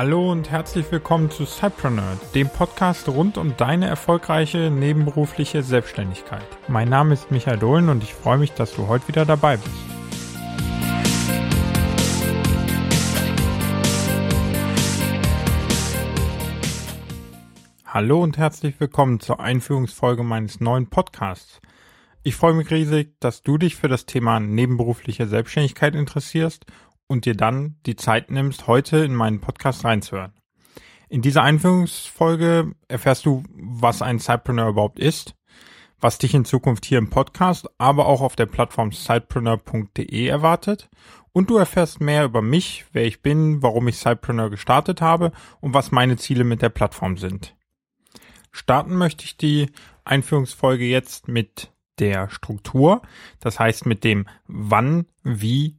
Hallo und herzlich willkommen zu Cypreneur, dem Podcast rund um deine erfolgreiche nebenberufliche Selbstständigkeit. Mein Name ist Michael Dohlen und ich freue mich, dass du heute wieder dabei bist. Hallo und herzlich willkommen zur Einführungsfolge meines neuen Podcasts. Ich freue mich riesig, dass du dich für das Thema nebenberufliche Selbstständigkeit interessierst und dir dann die Zeit nimmst, heute in meinen Podcast reinzuhören. In dieser Einführungsfolge erfährst du, was ein Sidepreneur überhaupt ist, was dich in Zukunft hier im Podcast, aber auch auf der Plattform sidepreneur.de erwartet und du erfährst mehr über mich, wer ich bin, warum ich Sidepreneur gestartet habe und was meine Ziele mit der Plattform sind. Starten möchte ich die Einführungsfolge jetzt mit der Struktur, das heißt mit dem wann, wie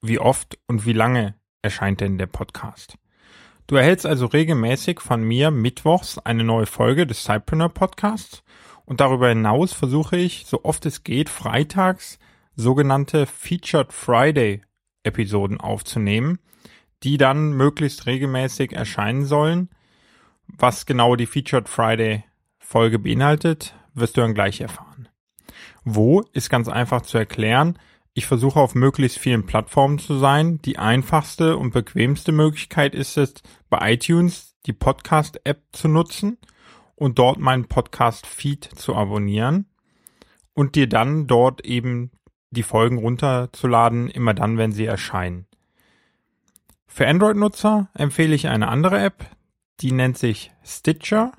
wie oft und wie lange erscheint denn der Podcast. Du erhältst also regelmäßig von mir mittwochs eine neue Folge des Cypreneur Podcasts und darüber hinaus versuche ich, so oft es geht, freitags sogenannte Featured Friday Episoden aufzunehmen, die dann möglichst regelmäßig erscheinen sollen. Was genau die Featured Friday Folge beinhaltet, wirst du dann gleich erfahren. Wo ist ganz einfach zu erklären. Ich versuche auf möglichst vielen Plattformen zu sein. Die einfachste und bequemste Möglichkeit ist es, bei iTunes die Podcast-App zu nutzen und dort meinen Podcast-Feed zu abonnieren und dir dann dort eben die Folgen runterzuladen, immer dann, wenn sie erscheinen. Für Android-Nutzer empfehle ich eine andere App, die nennt sich Stitcher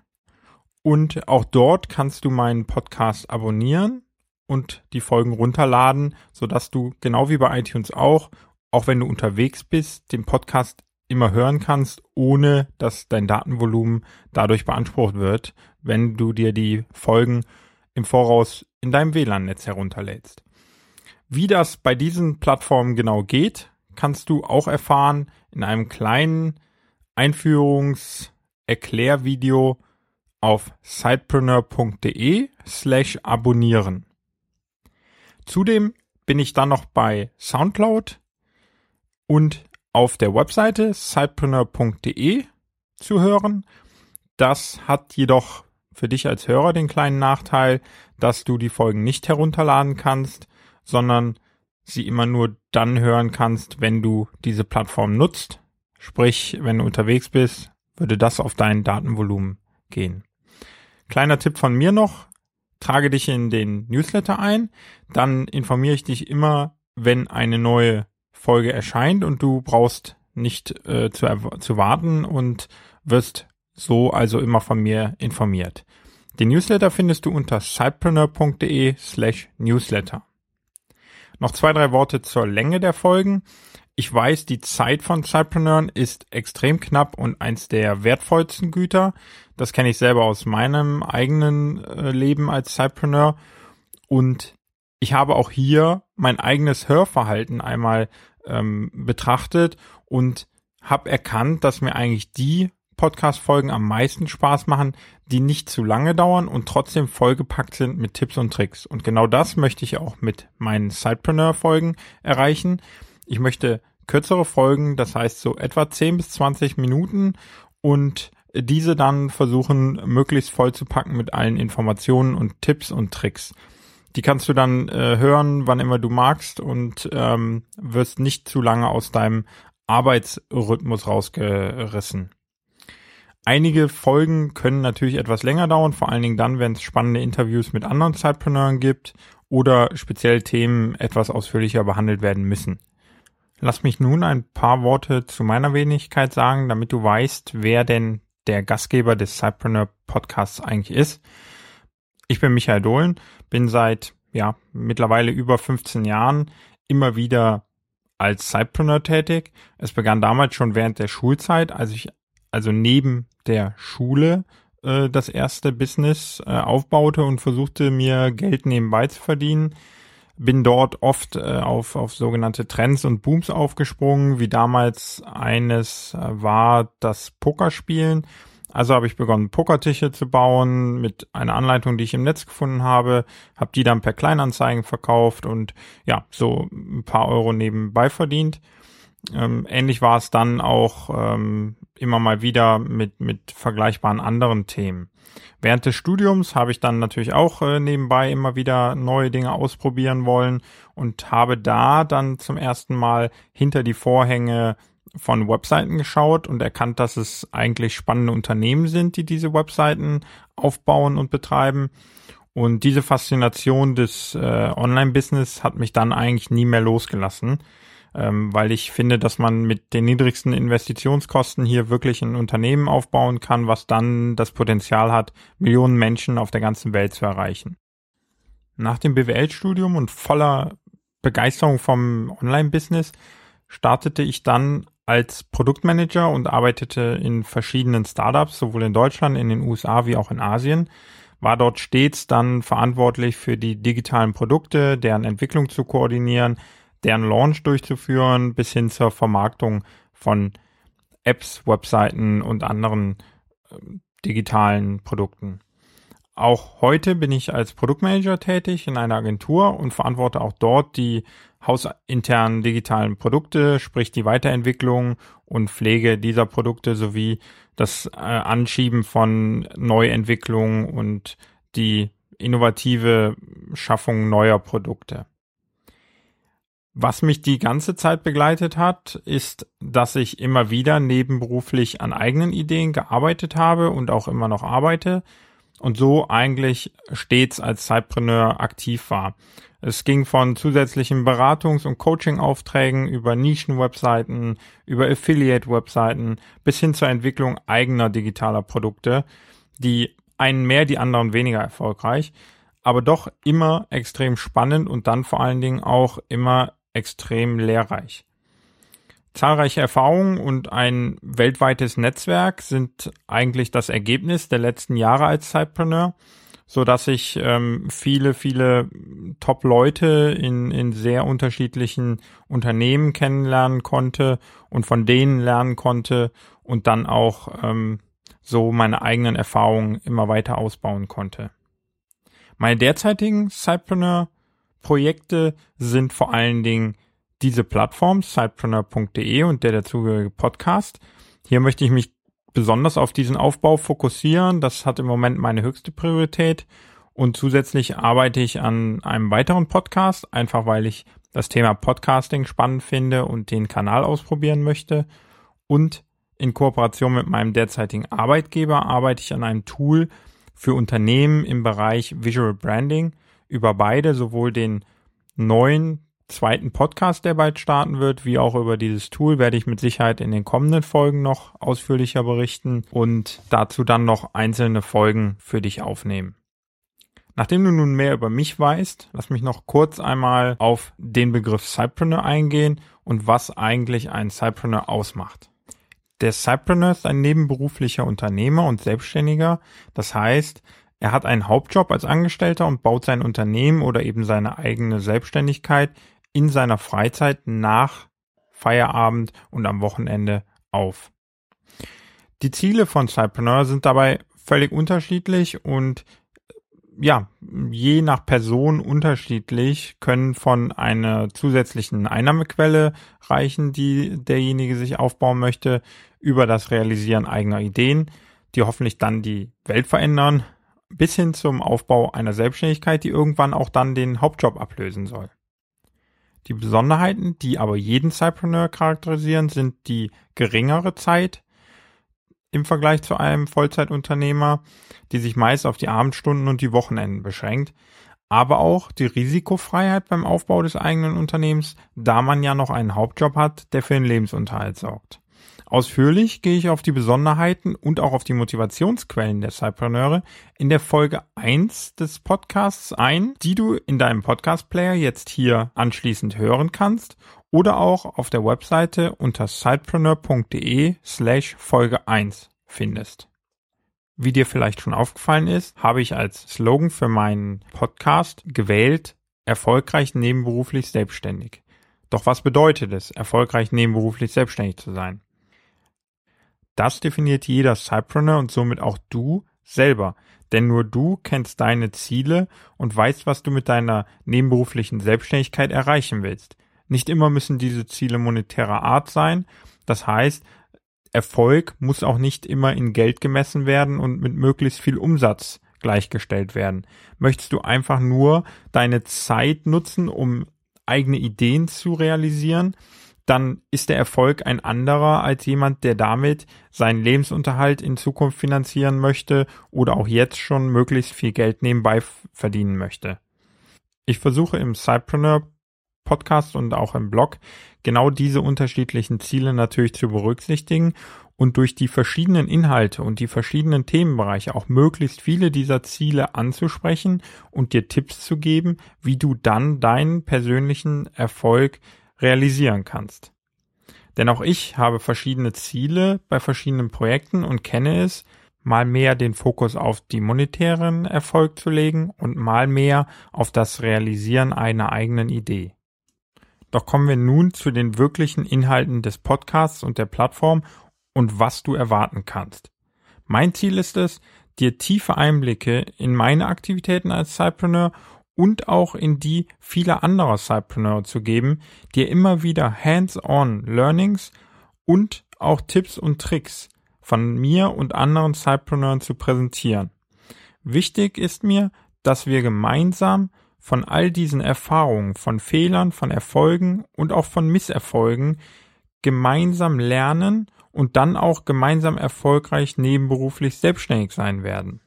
und auch dort kannst du meinen Podcast abonnieren und die Folgen runterladen, sodass du genau wie bei iTunes auch, auch wenn du unterwegs bist, den Podcast immer hören kannst, ohne dass dein Datenvolumen dadurch beansprucht wird, wenn du dir die Folgen im Voraus in deinem WLAN-Netz herunterlädst. Wie das bei diesen Plattformen genau geht, kannst du auch erfahren in einem kleinen Einführungs-Erklärvideo auf sidepreneur.de slash abonnieren. Zudem bin ich dann noch bei Soundcloud und auf der Webseite sidepreneur.de zu hören. Das hat jedoch für dich als Hörer den kleinen Nachteil, dass du die Folgen nicht herunterladen kannst, sondern sie immer nur dann hören kannst, wenn du diese Plattform nutzt. Sprich, wenn du unterwegs bist, würde das auf dein Datenvolumen gehen. Kleiner Tipp von mir noch, trage dich in den Newsletter ein, dann informiere ich dich immer, wenn eine neue Folge erscheint und du brauchst nicht äh, zu, zu warten und wirst so also immer von mir informiert. Den Newsletter findest du unter sidepreneur.de slash newsletter. Noch zwei, drei Worte zur Länge der Folgen. Ich weiß, die Zeit von Zeitpreneuren ist extrem knapp und eins der wertvollsten Güter. Das kenne ich selber aus meinem eigenen äh, Leben als Zeitpreneur. Und ich habe auch hier mein eigenes Hörverhalten einmal ähm, betrachtet und habe erkannt, dass mir eigentlich die Podcast-Folgen am meisten Spaß machen, die nicht zu lange dauern und trotzdem vollgepackt sind mit Tipps und Tricks. Und genau das möchte ich auch mit meinen Sidepreneur-Folgen erreichen. Ich möchte kürzere Folgen, das heißt so etwa 10 bis 20 Minuten und diese dann versuchen möglichst voll zu packen mit allen Informationen und Tipps und Tricks. Die kannst du dann äh, hören, wann immer du magst und ähm, wirst nicht zu lange aus deinem Arbeitsrhythmus rausgerissen. Einige Folgen können natürlich etwas länger dauern, vor allen Dingen dann, wenn es spannende Interviews mit anderen Zeitpreneuren gibt oder speziell Themen etwas ausführlicher behandelt werden müssen. Lass mich nun ein paar Worte zu meiner Wenigkeit sagen, damit du weißt, wer denn der Gastgeber des Cypreneur Podcasts eigentlich ist. Ich bin Michael Dohlen, bin seit ja mittlerweile über 15 Jahren immer wieder als Cypreneur tätig. Es begann damals schon während der Schulzeit, als ich also neben der Schule äh, das erste Business äh, aufbaute und versuchte mir Geld nebenbei zu verdienen bin dort oft äh, auf, auf sogenannte Trends und Booms aufgesprungen, wie damals eines äh, war das Pokerspielen. Also habe ich begonnen, Pokertische zu bauen mit einer Anleitung, die ich im Netz gefunden habe, habe die dann per Kleinanzeigen verkauft und ja, so ein paar Euro nebenbei verdient. Ähm, ähnlich war es dann auch ähm, immer mal wieder mit, mit vergleichbaren anderen Themen. Während des Studiums habe ich dann natürlich auch äh, nebenbei immer wieder neue Dinge ausprobieren wollen und habe da dann zum ersten Mal hinter die Vorhänge von Webseiten geschaut und erkannt, dass es eigentlich spannende Unternehmen sind, die diese Webseiten aufbauen und betreiben. Und diese Faszination des äh, Online-Business hat mich dann eigentlich nie mehr losgelassen ähm, weil ich finde, dass man mit den niedrigsten Investitionskosten hier wirklich ein Unternehmen aufbauen kann, was dann das Potenzial hat, Millionen Menschen auf der ganzen Welt zu erreichen. Nach dem BWL-Studium und voller Begeisterung vom Online-Business startete ich dann als Produktmanager und arbeitete in verschiedenen Startups, sowohl in Deutschland, in den USA wie auch in Asien war dort stets dann verantwortlich für die digitalen Produkte, deren Entwicklung zu koordinieren, deren Launch durchzuführen, bis hin zur Vermarktung von Apps, Webseiten und anderen äh, digitalen Produkten. Auch heute bin ich als Produktmanager tätig in einer Agentur und verantworte auch dort die hausinternen digitalen Produkte, sprich die Weiterentwicklung und Pflege dieser Produkte sowie das äh, Anschieben von Neuentwicklungen und die innovative Schaffung neuer Produkte. Was mich die ganze Zeit begleitet hat, ist, dass ich immer wieder nebenberuflich an eigenen Ideen gearbeitet habe und auch immer noch arbeite und so eigentlich stets als Zeitpreneur aktiv war. Es ging von zusätzlichen Beratungs- und Coaching-Aufträgen über Nischen-Webseiten, über Affiliate-Webseiten bis hin zur Entwicklung eigener digitaler Produkte, die einen mehr, die anderen weniger erfolgreich, aber doch immer extrem spannend und dann vor allen Dingen auch immer extrem lehrreich. Zahlreiche Erfahrungen und ein weltweites Netzwerk sind eigentlich das Ergebnis der letzten Jahre als Zeitpreneur, so dass ich ähm, viele, viele Top-Leute in, in sehr unterschiedlichen Unternehmen kennenlernen konnte und von denen lernen konnte und dann auch ähm, so meine eigenen Erfahrungen immer weiter ausbauen konnte. Meine derzeitigen Cypreneur Projekte sind vor allen Dingen diese Plattform, sidepreneur.de und der dazugehörige Podcast. Hier möchte ich mich besonders auf diesen Aufbau fokussieren. Das hat im Moment meine höchste Priorität. Und zusätzlich arbeite ich an einem weiteren Podcast, einfach weil ich das Thema Podcasting spannend finde und den Kanal ausprobieren möchte. Und in Kooperation mit meinem derzeitigen Arbeitgeber arbeite ich an einem Tool für Unternehmen im Bereich Visual Branding über beide, sowohl den neuen zweiten Podcast, der bald starten wird, wie auch über dieses Tool werde ich mit Sicherheit in den kommenden Folgen noch ausführlicher berichten und dazu dann noch einzelne Folgen für dich aufnehmen. Nachdem du nun mehr über mich weißt, lass mich noch kurz einmal auf den Begriff Cypreneur eingehen und was eigentlich ein Cypreneur ausmacht. Der Cypreneur ist ein nebenberuflicher Unternehmer und Selbstständiger. Das heißt, er hat einen Hauptjob als Angestellter und baut sein Unternehmen oder eben seine eigene Selbstständigkeit in seiner Freizeit nach Feierabend und am Wochenende auf. Die Ziele von Cypreneur sind dabei völlig unterschiedlich und ja, je nach Person unterschiedlich, können von einer zusätzlichen Einnahmequelle reichen, die derjenige sich aufbauen möchte, über das Realisieren eigener Ideen, die hoffentlich dann die Welt verändern, bis hin zum Aufbau einer Selbstständigkeit, die irgendwann auch dann den Hauptjob ablösen soll. Die Besonderheiten, die aber jeden Cypreneur charakterisieren, sind die geringere Zeit im Vergleich zu einem Vollzeitunternehmer, die sich meist auf die Abendstunden und die Wochenenden beschränkt, aber auch die Risikofreiheit beim Aufbau des eigenen Unternehmens, da man ja noch einen Hauptjob hat, der für den Lebensunterhalt sorgt. Ausführlich gehe ich auf die Besonderheiten und auch auf die Motivationsquellen der Cypreneure in der Folge 1 des Podcasts ein, die du in deinem Podcast-Player jetzt hier anschließend hören kannst oder auch auf der Webseite unter sidepreneur.de slash Folge 1 findest. Wie dir vielleicht schon aufgefallen ist, habe ich als Slogan für meinen Podcast gewählt, erfolgreich nebenberuflich selbstständig. Doch was bedeutet es, erfolgreich nebenberuflich selbstständig zu sein? Das definiert jeder Cypreneur und somit auch du selber. Denn nur du kennst deine Ziele und weißt, was du mit deiner nebenberuflichen Selbstständigkeit erreichen willst. Nicht immer müssen diese Ziele monetärer Art sein. Das heißt, Erfolg muss auch nicht immer in Geld gemessen werden und mit möglichst viel Umsatz gleichgestellt werden. Möchtest du einfach nur deine Zeit nutzen, um eigene Ideen zu realisieren, dann ist der Erfolg ein anderer als jemand, der damit seinen Lebensunterhalt in Zukunft finanzieren möchte oder auch jetzt schon möglichst viel Geld nebenbei verdienen möchte. Ich versuche im Cypreneur Podcast und auch im Blog genau diese unterschiedlichen Ziele natürlich zu berücksichtigen und durch die verschiedenen Inhalte und die verschiedenen Themenbereiche auch möglichst viele dieser Ziele anzusprechen und dir Tipps zu geben, wie du dann deinen persönlichen Erfolg realisieren kannst. Denn auch ich habe verschiedene Ziele bei verschiedenen Projekten und kenne es, mal mehr den Fokus auf die monetären Erfolg zu legen und mal mehr auf das Realisieren einer eigenen Idee. Doch kommen wir nun zu den wirklichen Inhalten des Podcasts und der Plattform und was du erwarten kannst. Mein Ziel ist es, dir tiefe Einblicke in meine Aktivitäten als Cypreneur und auch in die vieler anderer Cypreneur zu geben, dir immer wieder hands-on Learnings und auch Tipps und Tricks von mir und anderen Cypreneuren zu präsentieren. Wichtig ist mir, dass wir gemeinsam von all diesen Erfahrungen, von Fehlern, von Erfolgen und auch von Misserfolgen gemeinsam lernen und dann auch gemeinsam erfolgreich nebenberuflich selbstständig sein werden.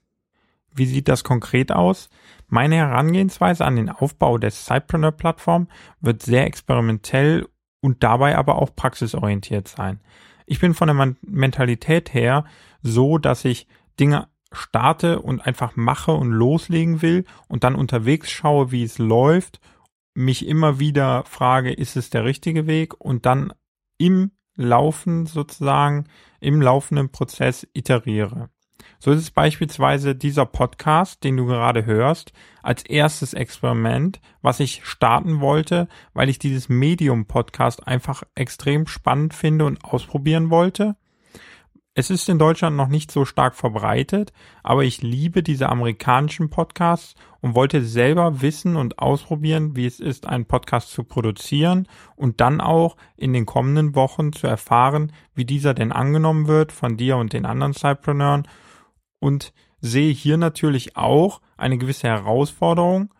Wie sieht das konkret aus? Meine Herangehensweise an den Aufbau der Cypreneur-Plattform wird sehr experimentell und dabei aber auch praxisorientiert sein. Ich bin von der Mentalität her so, dass ich Dinge starte und einfach mache und loslegen will und dann unterwegs schaue, wie es läuft, mich immer wieder frage, ist es der richtige Weg und dann im Laufen sozusagen, im laufenden Prozess iteriere. So ist es beispielsweise dieser Podcast, den du gerade hörst, als erstes Experiment, was ich starten wollte, weil ich dieses Medium-Podcast einfach extrem spannend finde und ausprobieren wollte. Es ist in Deutschland noch nicht so stark verbreitet, aber ich liebe diese amerikanischen Podcasts und wollte selber wissen und ausprobieren, wie es ist, einen Podcast zu produzieren und dann auch in den kommenden Wochen zu erfahren, wie dieser denn angenommen wird von dir und den anderen Cypreneuren und sehe hier natürlich auch eine gewisse Herausforderung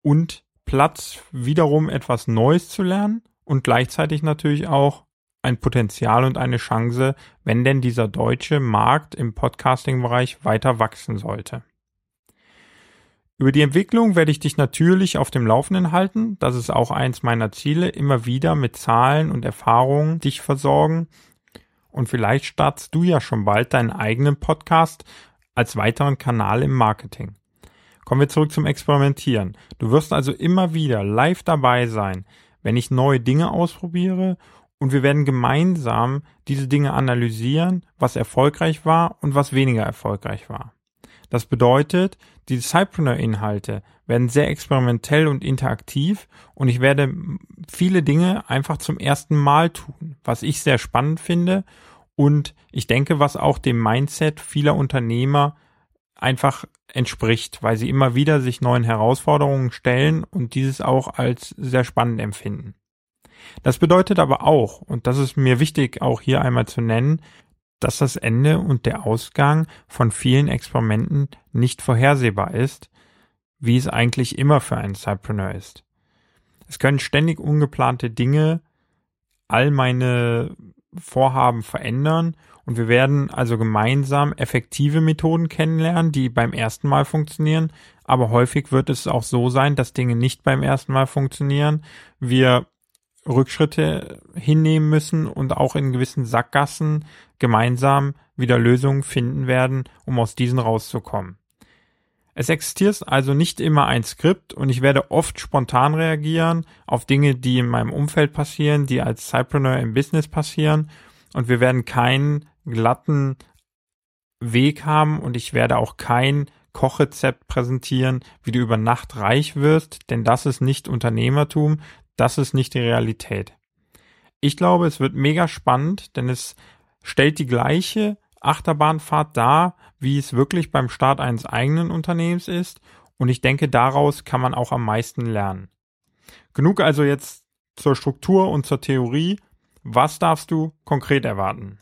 und Platz, wiederum etwas Neues zu lernen und gleichzeitig natürlich auch ein Potenzial und eine Chance, wenn denn dieser deutsche Markt im Podcasting-Bereich weiter wachsen sollte. Über die Entwicklung werde ich dich natürlich auf dem Laufenden halten. Das ist auch eins meiner Ziele, immer wieder mit Zahlen und Erfahrungen dich versorgen. Und vielleicht startest du ja schon bald deinen eigenen Podcast als weiteren Kanal im Marketing. Kommen wir zurück zum Experimentieren. Du wirst also immer wieder live dabei sein, wenn ich neue Dinge ausprobiere und wir werden gemeinsam diese Dinge analysieren, was erfolgreich war und was weniger erfolgreich war. Das bedeutet, die Cypreneur-Inhalte werden sehr experimentell und interaktiv und ich werde viele Dinge einfach zum ersten Mal tun, was ich sehr spannend finde und ich denke, was auch dem Mindset vieler Unternehmer einfach entspricht, weil sie immer wieder sich neuen Herausforderungen stellen und dieses auch als sehr spannend empfinden. Das bedeutet aber auch, und das ist mir wichtig auch hier einmal zu nennen, dass das Ende und der Ausgang von vielen Experimenten nicht vorhersehbar ist, wie es eigentlich immer für einen Cypreneur ist. Es können ständig ungeplante Dinge all meine Vorhaben verändern und wir werden also gemeinsam effektive Methoden kennenlernen, die beim ersten Mal funktionieren, aber häufig wird es auch so sein, dass Dinge nicht beim ersten Mal funktionieren. Wir Rückschritte hinnehmen müssen und auch in gewissen Sackgassen gemeinsam wieder Lösungen finden werden, um aus diesen rauszukommen. Es existiert also nicht immer ein Skript und ich werde oft spontan reagieren auf Dinge, die in meinem Umfeld passieren, die als Cypreneur im Business passieren und wir werden keinen glatten Weg haben und ich werde auch kein Kochrezept präsentieren, wie du über Nacht reich wirst, denn das ist nicht Unternehmertum, das ist nicht die Realität. Ich glaube, es wird mega spannend, denn es stellt die gleiche Achterbahnfahrt dar, wie es wirklich beim Start eines eigenen Unternehmens ist. Und ich denke, daraus kann man auch am meisten lernen. Genug also jetzt zur Struktur und zur Theorie. Was darfst du konkret erwarten?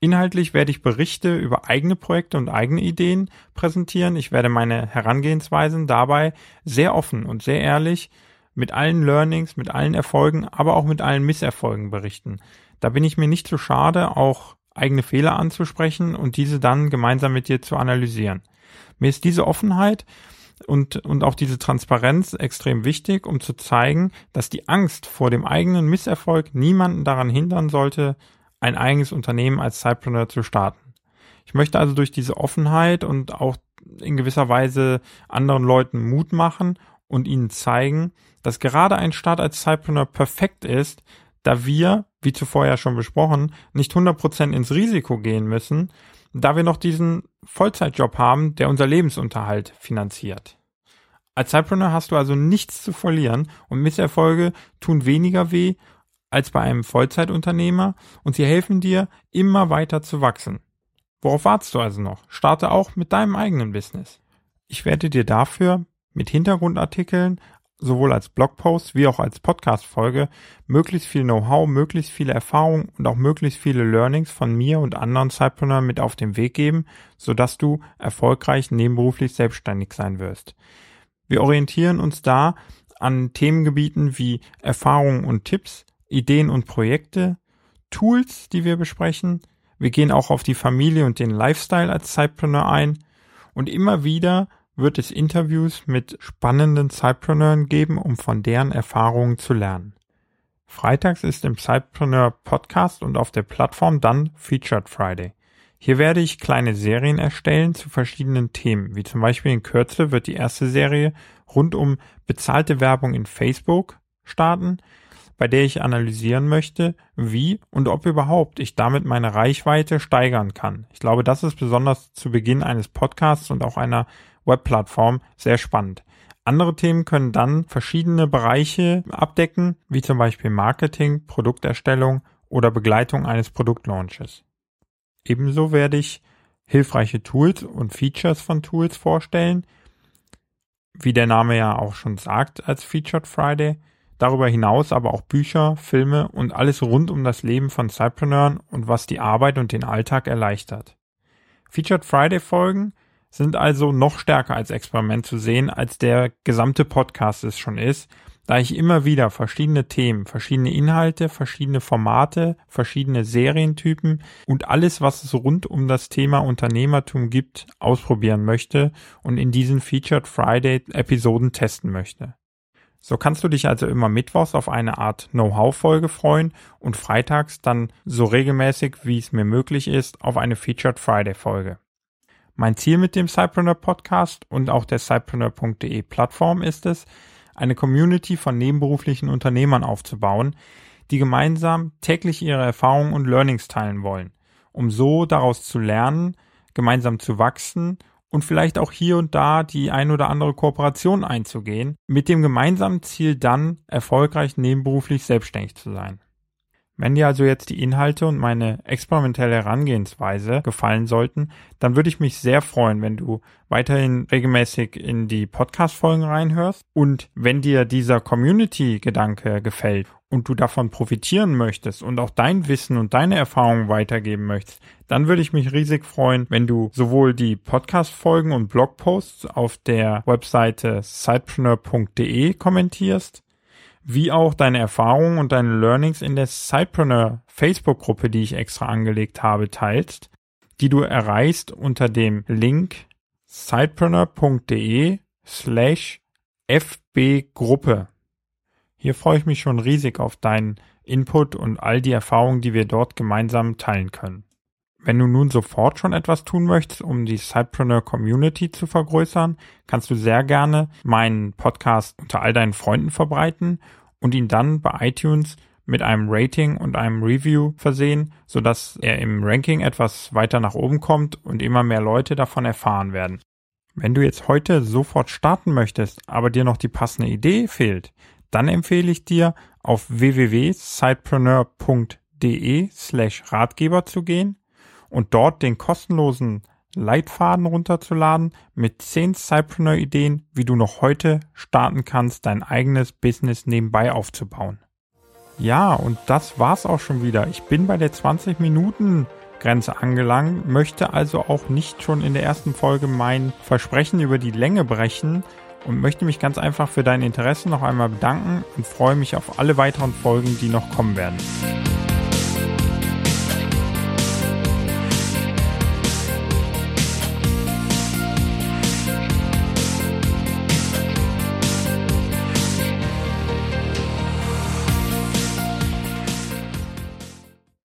Inhaltlich werde ich Berichte über eigene Projekte und eigene Ideen präsentieren. Ich werde meine Herangehensweisen dabei sehr offen und sehr ehrlich mit allen Learnings, mit allen Erfolgen, aber auch mit allen Misserfolgen berichten. Da bin ich mir nicht zu schade, auch eigene Fehler anzusprechen und diese dann gemeinsam mit dir zu analysieren. Mir ist diese Offenheit und, und auch diese Transparenz extrem wichtig, um zu zeigen, dass die Angst vor dem eigenen Misserfolg niemanden daran hindern sollte, ein eigenes Unternehmen als Sidepreneur zu starten. Ich möchte also durch diese Offenheit und auch in gewisser Weise anderen Leuten Mut machen und ihnen zeigen, dass gerade ein Start als Sidepreneur perfekt ist, da wir, wie zuvor ja schon besprochen, nicht 100% ins Risiko gehen müssen, da wir noch diesen Vollzeitjob haben, der unser Lebensunterhalt finanziert. Als Sidepreneur hast du also nichts zu verlieren und Misserfolge tun weniger weh als bei einem Vollzeitunternehmer und sie helfen dir, immer weiter zu wachsen. Worauf wartest du also noch? Starte auch mit deinem eigenen Business. Ich werde dir dafür mit Hintergrundartikeln, sowohl als Blogpost wie auch als Podcast-Folge, möglichst viel Know-how, möglichst viele Erfahrungen und auch möglichst viele Learnings von mir und anderen Zeitpreneuren mit auf den Weg geben, sodass du erfolgreich nebenberuflich selbstständig sein wirst. Wir orientieren uns da an Themengebieten wie Erfahrungen und Tipps, Ideen und Projekte, Tools, die wir besprechen. Wir gehen auch auf die Familie und den Lifestyle als Zeitpreneur ein und immer wieder wird es Interviews mit spannenden Zeitpreneuren geben, um von deren Erfahrungen zu lernen. Freitags ist im Zeitpreneur Podcast und auf der Plattform dann Featured Friday. Hier werde ich kleine Serien erstellen zu verschiedenen Themen, wie zum Beispiel in Kürze wird die erste Serie rund um bezahlte Werbung in Facebook starten, bei der ich analysieren möchte, wie und ob überhaupt ich damit meine Reichweite steigern kann. Ich glaube, das ist besonders zu Beginn eines Podcasts und auch einer Webplattform sehr spannend. Andere Themen können dann verschiedene Bereiche abdecken, wie zum Beispiel Marketing, Produkterstellung oder Begleitung eines Produktlaunches. Ebenso werde ich hilfreiche Tools und Features von Tools vorstellen, wie der Name ja auch schon sagt als Featured Friday. Darüber hinaus aber auch Bücher, Filme und alles rund um das Leben von Cypreneuren und was die Arbeit und den Alltag erleichtert. Featured Friday Folgen sind also noch stärker als Experiment zu sehen, als der gesamte Podcast es schon ist, da ich immer wieder verschiedene Themen, verschiedene Inhalte, verschiedene Formate, verschiedene Serientypen und alles, was es rund um das Thema Unternehmertum gibt, ausprobieren möchte und in diesen Featured Friday Episoden testen möchte. So kannst du dich also immer mittwochs auf eine Art Know-how-Folge freuen und freitags dann so regelmäßig, wie es mir möglich ist, auf eine Featured Friday-Folge. Mein Ziel mit dem Cypreneur Podcast und auch der cypreneur.de Plattform ist es, eine Community von nebenberuflichen Unternehmern aufzubauen, die gemeinsam täglich ihre Erfahrungen und Learnings teilen wollen, um so daraus zu lernen, gemeinsam zu wachsen und vielleicht auch hier und da die ein oder andere Kooperation einzugehen, mit dem gemeinsamen Ziel dann erfolgreich nebenberuflich selbstständig zu sein. Wenn dir also jetzt die Inhalte und meine experimentelle Herangehensweise gefallen sollten, dann würde ich mich sehr freuen, wenn du weiterhin regelmäßig in die Podcast-Folgen reinhörst. Und wenn dir dieser Community-Gedanke gefällt und du davon profitieren möchtest und auch dein Wissen und deine Erfahrungen weitergeben möchtest, dann würde ich mich riesig freuen, wenn du sowohl die Podcast-Folgen und Blogposts auf der Webseite sidepreneur.de kommentierst, wie auch deine Erfahrungen und deine Learnings in der Sidepreneur Facebook-Gruppe, die ich extra angelegt habe, teilst, die du erreichst unter dem Link sidepreneur.de slash fbgruppe. Hier freue ich mich schon riesig auf deinen Input und all die Erfahrungen, die wir dort gemeinsam teilen können. Wenn du nun sofort schon etwas tun möchtest, um die Sidepreneur Community zu vergrößern, kannst du sehr gerne meinen Podcast unter all deinen Freunden verbreiten und ihn dann bei iTunes mit einem Rating und einem Review versehen, sodass er im Ranking etwas weiter nach oben kommt und immer mehr Leute davon erfahren werden. Wenn du jetzt heute sofort starten möchtest, aber dir noch die passende Idee fehlt, dann empfehle ich dir auf www.sidepreneur.de slash Ratgeber zu gehen und dort den kostenlosen Leitfaden runterzuladen mit 10 Cypreneur-Ideen, wie du noch heute starten kannst, dein eigenes Business nebenbei aufzubauen. Ja, und das war's auch schon wieder. Ich bin bei der 20 Minuten Grenze angelangt, möchte also auch nicht schon in der ersten Folge mein Versprechen über die Länge brechen und möchte mich ganz einfach für dein Interesse noch einmal bedanken und freue mich auf alle weiteren Folgen, die noch kommen werden.